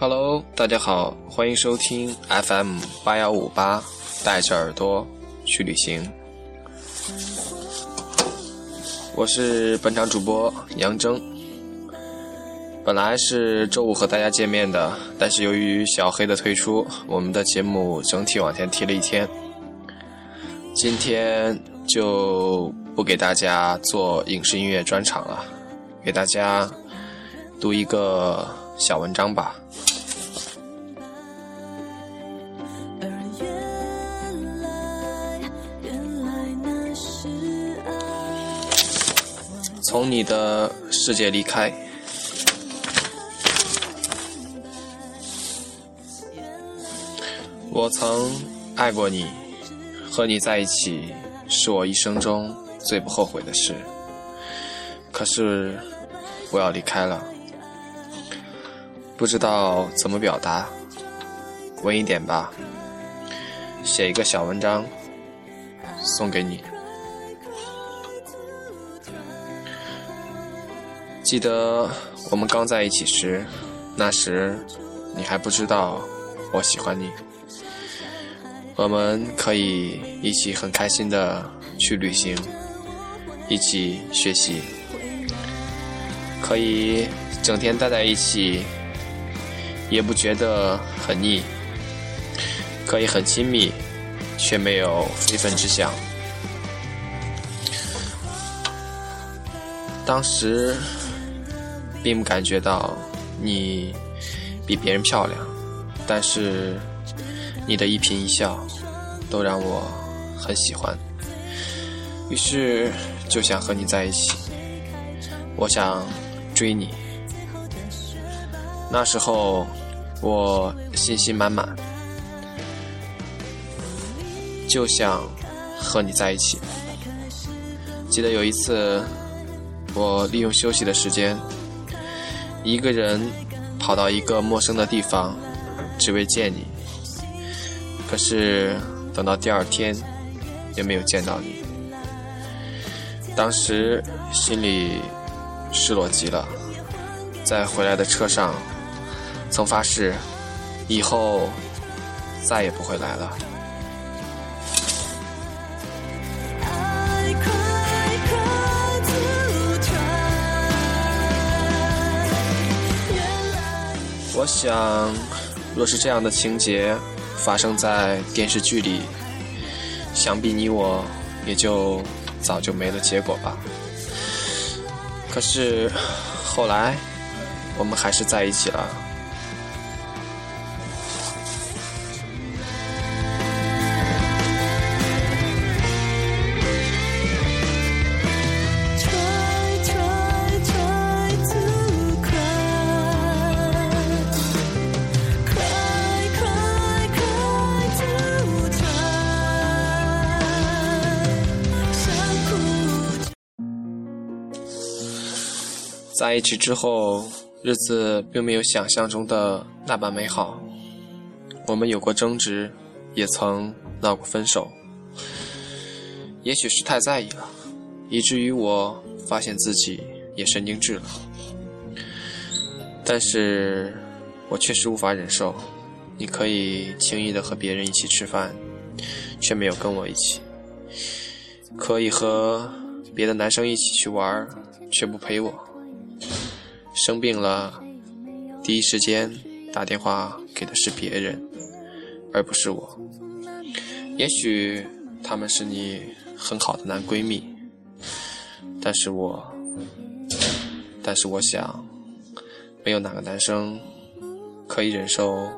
Hello，大家好，欢迎收听 FM 八幺五八，带着耳朵去旅行。我是本场主播杨征。本来是周五和大家见面的，但是由于小黑的退出，我们的节目整体往前提了一天。今天就不给大家做影视音乐专场了，给大家读一个小文章吧。从你的世界离开，我曾爱过你，和你在一起是我一生中最不后悔的事。可是我要离开了，不知道怎么表达，文一点吧，写一个小文章送给你。记得我们刚在一起时，那时你还不知道我喜欢你。我们可以一起很开心的去旅行，一起学习，可以整天待在一起，也不觉得很腻，可以很亲密，却没有非分之想。当时。并不感觉到你比别人漂亮，但是你的一颦一笑都让我很喜欢，于是就想和你在一起。我想追你，那时候我信心满满，就想和你在一起。记得有一次，我利用休息的时间。一个人跑到一个陌生的地方，只为见你。可是等到第二天，也没有见到你。当时心里失落极了，在回来的车上，曾发誓以后再也不会来了。想，若是这样的情节发生在电视剧里，想必你我也就早就没了结果吧。可是后来，我们还是在一起了。在一起之后，日子并没有想象中的那般美好。我们有过争执，也曾闹过分手。也许是太在意了，以至于我发现自己也神经质了。但是我确实无法忍受，你可以轻易的和别人一起吃饭，却没有跟我一起；可以和别的男生一起去玩，却不陪我。生病了，第一时间打电话给的是别人，而不是我。也许他们是你很好的男闺蜜，但是我，但是我想，没有哪个男生可以忍受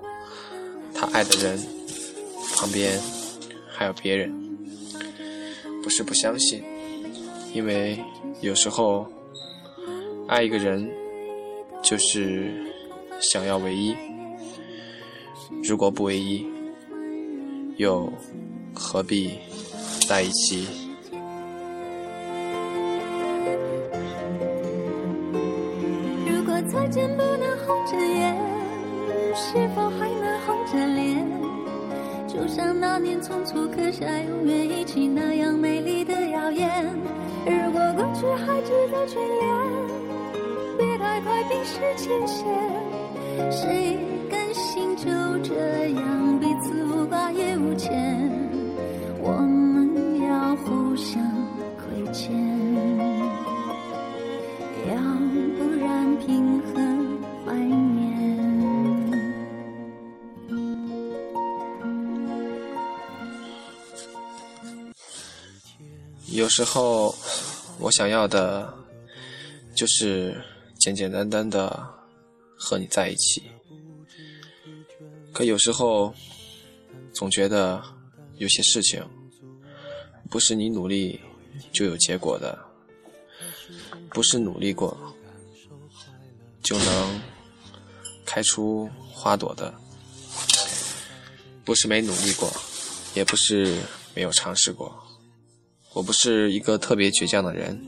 他爱的人旁边还有别人。不是不相信，因为有时候爱一个人。就是想要唯一，如果不唯一，又何必在一起？如果再见不能红着眼，是否还能红着脸？就像那年匆促刻下永远一起那样美丽的谣言。如果过去还值得眷恋。别太快冰释前嫌，谁敢就这样彼此无挂也无牵，我们要互相亏欠，要不然凭何怀念？有时候，我想要的，就是简简单单的和你在一起。可有时候，总觉得有些事情，不是你努力就有结果的，不是努力过就能开出花朵的，不是没努力过，也不是没有尝试过。我不是一个特别倔强的人，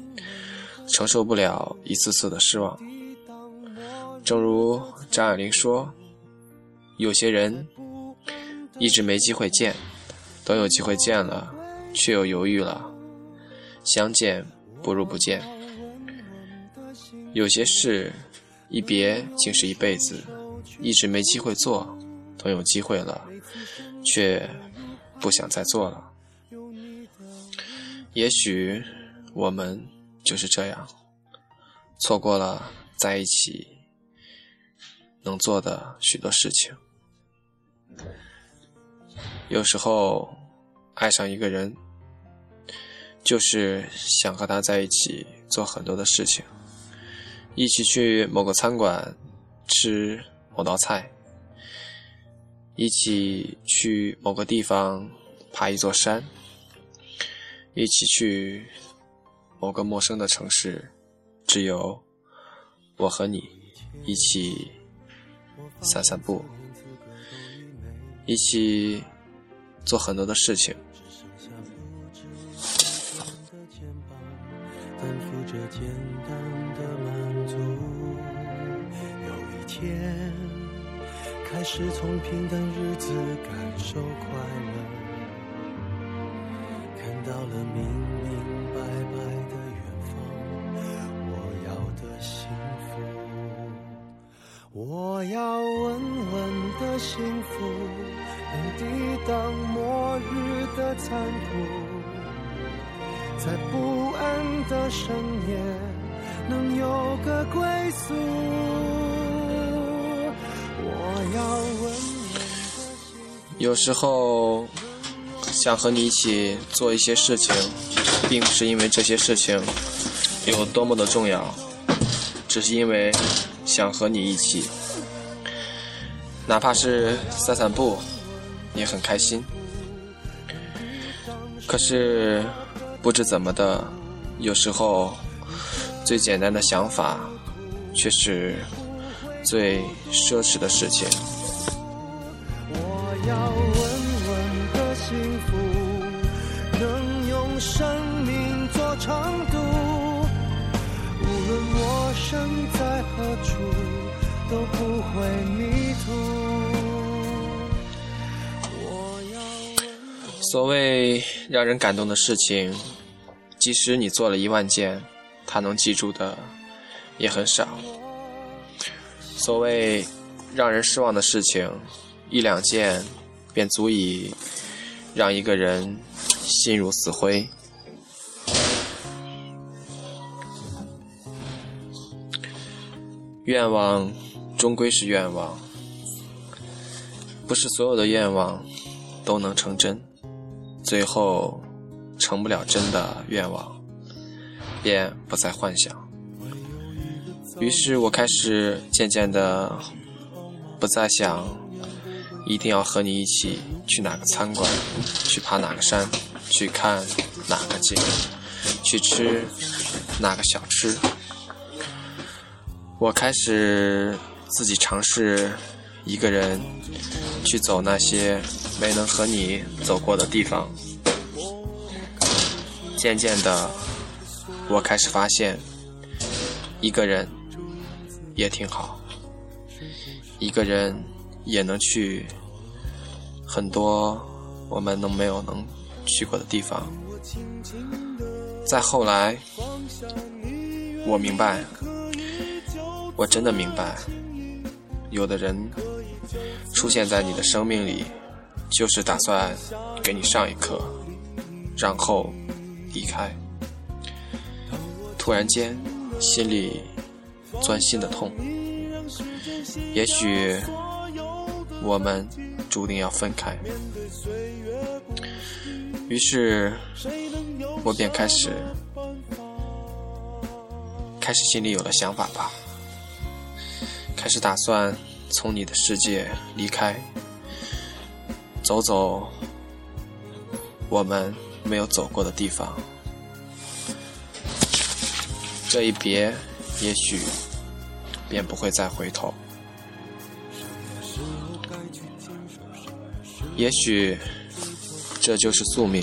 承受不了一次次的失望。正如张爱玲说：“有些人一直没机会见，等有机会见了，却又犹豫了。相见不如不见。有些事一别竟是一辈子，一直没机会做，等有机会了，却不想再做了。”也许我们就是这样，错过了在一起能做的许多事情。有时候爱上一个人，就是想和他在一起做很多的事情，一起去某个餐馆吃某道菜，一起去某个地方爬一座山。一起去某个陌生的城市，只有我和你一起散散步，一起做很多的事情。担负着简单的满足，有一天开始从平淡日子感受快乐。看到了明明幸福，我要稳稳的幸福，能抵挡末日的残酷，在不安的深夜能有个归宿。我要稳稳的幸福。有时候。想和你一起做一些事情，并不是因为这些事情有多么的重要，只是因为想和你一起，哪怕是散散步，也很开心。可是不知怎么的，有时候最简单的想法，却是最奢侈的事情。所谓让人感动的事情，即使你做了一万件，他能记住的也很少。所谓让人失望的事情，一两件便足以让一个人心如死灰。愿望。终归是愿望，不是所有的愿望都能成真。最后成不了真的愿望，便不再幻想。于是我开始渐渐的不再想一定要和你一起去哪个餐馆，去爬哪个山，去看哪个景，去吃哪个小吃。我开始。自己尝试一个人去走那些没能和你走过的地方，渐渐的，我开始发现，一个人也挺好，一个人也能去很多我们能没有能去过的地方。再后来，我明白，我真的明白。有的人出现在你的生命里，就是打算给你上一课，然后离开。突然间，心里钻心的痛。也许我们注定要分开。于是，我便开始，开始心里有了想法吧，开始打算从你的世界离开，走走我们没有走过的地方。这一别，也许便不会再回头。也许这就是宿命。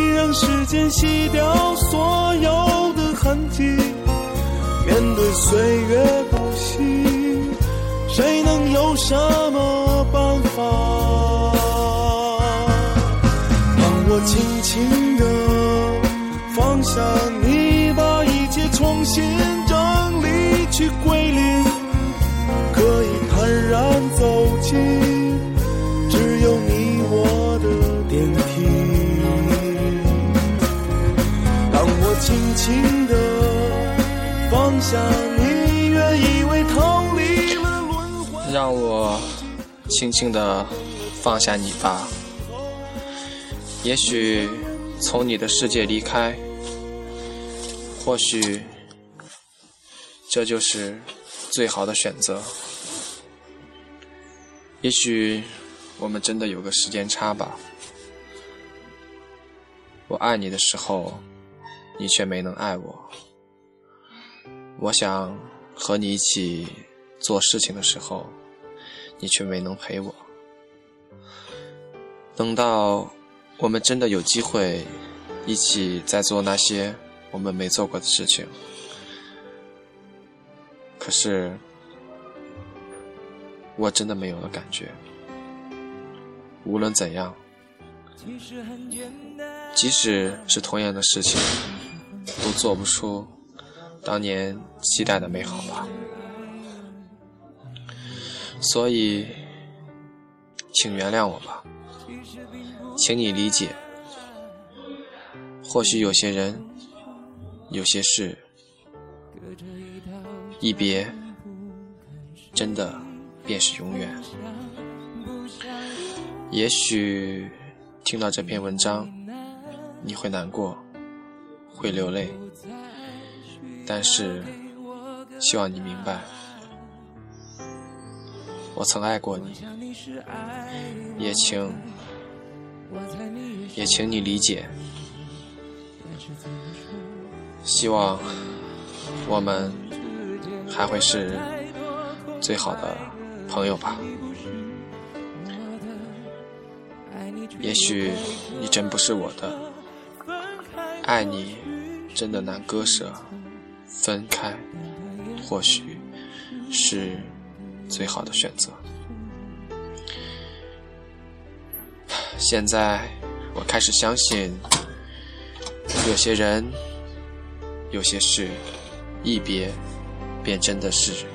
让时间洗掉所有的痕迹。面对岁月不息，谁能有什让我轻轻的放下你吧。也许从你的世界离开，或许这就是最好的选择。也许我们真的有个时间差吧。我爱你的时候。你却没能爱我，我想和你一起做事情的时候，你却没能陪我。等到我们真的有机会一起再做那些我们没做过的事情，可是我真的没有了感觉。无论怎样，即使是同样的事情。都做不出当年期待的美好吧，所以，请原谅我吧，请你理解。或许有些人，有些事，一别，真的便是永远。也许听到这篇文章，你会难过。会流泪，但是希望你明白，我曾爱过你，也请也请你理解。希望我们还会是最好的朋友吧。也许你真不是我的，爱你。真的难割舍，分开或许是最好的选择。现在我开始相信，有些人、有些事，一别便真的是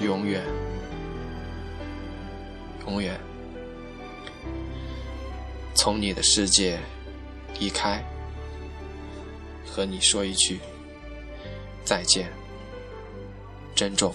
永远，永远从你的世界离开。和你说一句再见，珍重。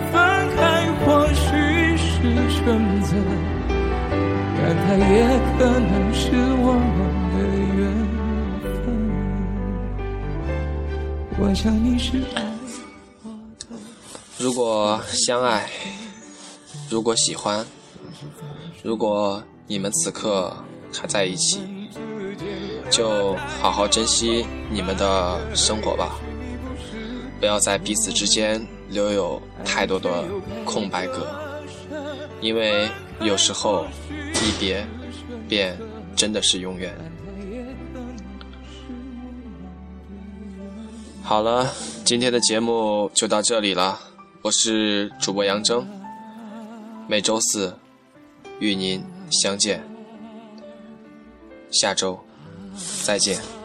是选择，但它也可能是我们的缘分。我想你是爱我的。如果相爱，如果喜欢，如果你们此刻还在一起，就好好珍惜你们的生活吧，不要在彼此之间留有太多的空白格，因为有时候一别，便真的是永远。好了，今天的节目就到这里了，我是主播杨征，每周四与您相见，下周再见。